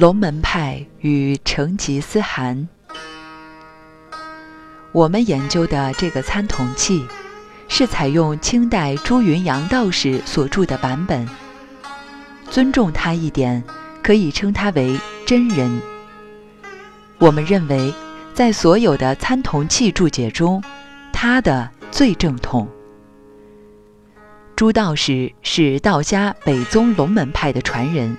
龙门派与成吉思汗。我们研究的这个参同契，是采用清代朱云阳道士所著的版本。尊重他一点，可以称他为真人。我们认为，在所有的参同契注解中，他的最正统。朱道士是道家北宗龙门派的传人。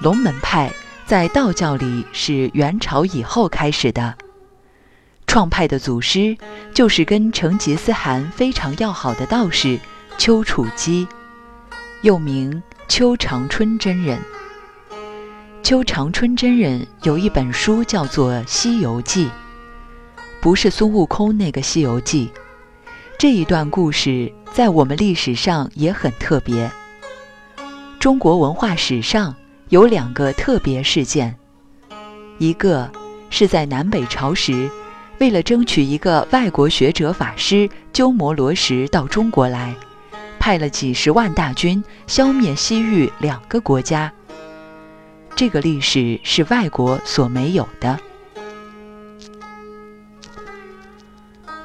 龙门派在道教里是元朝以后开始的，创派的祖师就是跟成吉思汗非常要好的道士丘处机，又名。邱长春真人，邱长春真人有一本书叫做《西游记》，不是孙悟空那个《西游记》。这一段故事在我们历史上也很特别。中国文化史上有两个特别事件，一个是在南北朝时，为了争取一个外国学者法师鸠摩罗什到中国来。派了几十万大军消灭西域两个国家。这个历史是外国所没有的。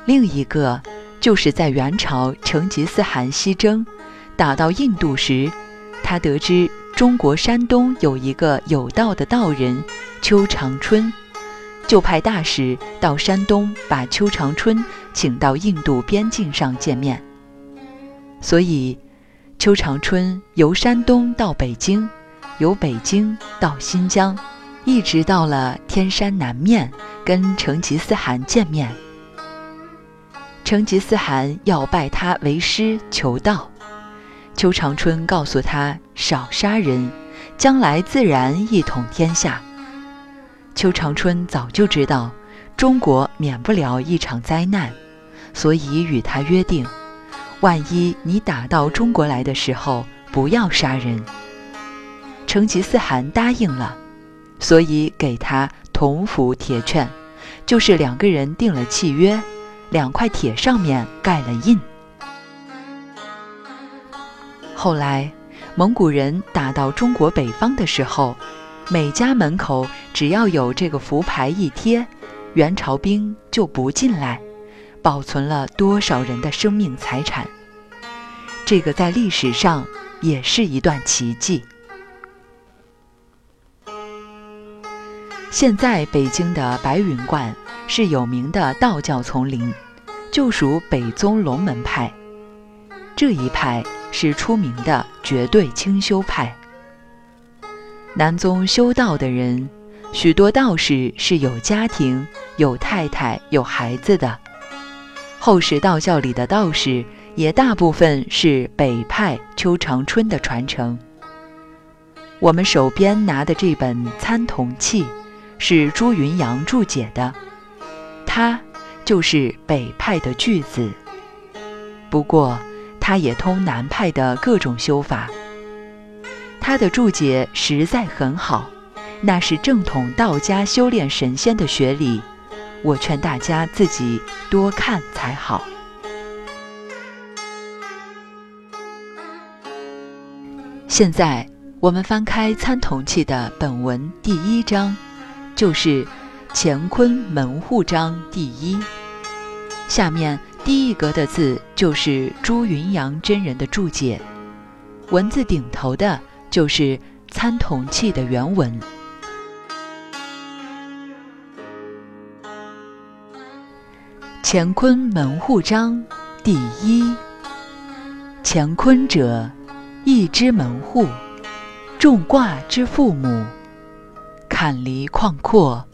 另一个就是在元朝成吉思汗西征，打到印度时，他得知中国山东有一个有道的道人邱长春，就派大使到山东把邱长春请到印度边境上见面。所以，邱长春由山东到北京，由北京到新疆，一直到了天山南面，跟成吉思汗见面。成吉思汗要拜他为师求道，邱长春告诉他少杀人，将来自然一统天下。邱长春早就知道中国免不了一场灾难，所以与他约定。万一你打到中国来的时候，不要杀人。成吉思汗答应了，所以给他铜符铁券，就是两个人定了契约，两块铁上面盖了印。后来，蒙古人打到中国北方的时候，每家门口只要有这个符牌一贴，元朝兵就不进来。保存了多少人的生命财产？这个在历史上也是一段奇迹。现在北京的白云观是有名的道教丛林，就属北宗龙门派。这一派是出名的绝对清修派。南宗修道的人，许多道士是有家庭、有太太、有孩子的。后世道教里的道士也大部分是北派邱长春的传承。我们手边拿的这本《参同契》，是朱云阳注解的，他就是北派的巨子。不过，他也通南派的各种修法。他的注解实在很好，那是正统道家修炼神仙的学理。我劝大家自己多看才好。现在我们翻开《参同契》的本文第一章，就是乾坤门户章第一。下面第一格的字就是朱云阳真人的注解，文字顶头的就是《参同契》的原文。乾坤门户章第一。乾坤者，一之门户，众卦之父母。坎离旷阔，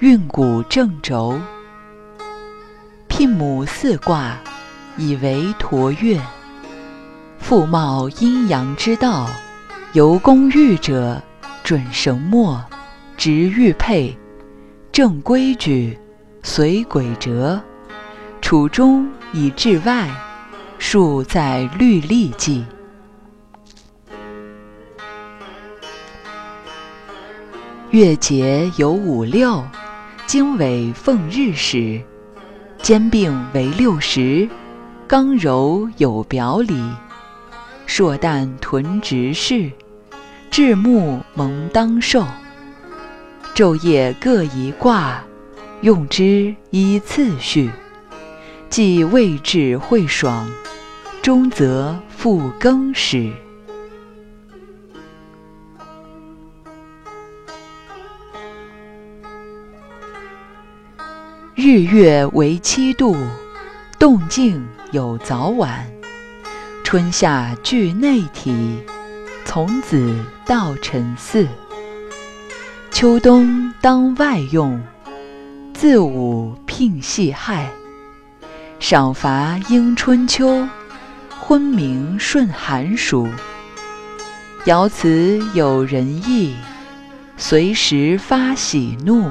运谷正轴。聘母四卦，以为陀月。复茂阴阳之道，由功御者，准绳墨，执玉佩，正规矩，随轨辙。处中以至外，数在律历记。月节有五六，经纬奉日始，兼并为六十，刚柔有表里，硕旦屯直事，至暮蒙当寿，昼夜各一卦，用之依次序。既未至会爽，终则复更始。日月为七度，动静有早晚。春夏俱内体，从子到辰巳。秋冬当外用，自午聘系亥。赏罚应春秋，昏明顺寒暑。爻辞有仁义，随时发喜怒。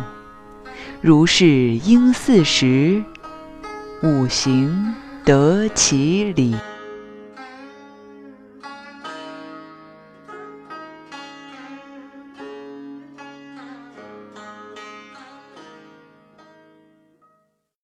如是应四时，五行得其理。